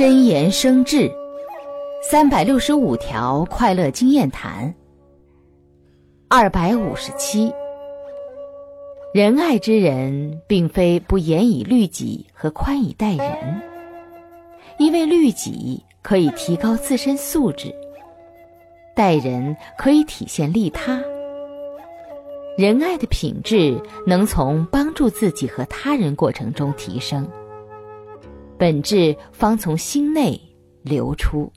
真言生智，三百六十五条快乐经验谈。二百五十七，仁爱之人，并非不严以律己和宽以待人，因为律己可以提高自身素质，待人可以体现利他。仁爱的品质能从帮助自己和他人过程中提升。本质方从心内流出。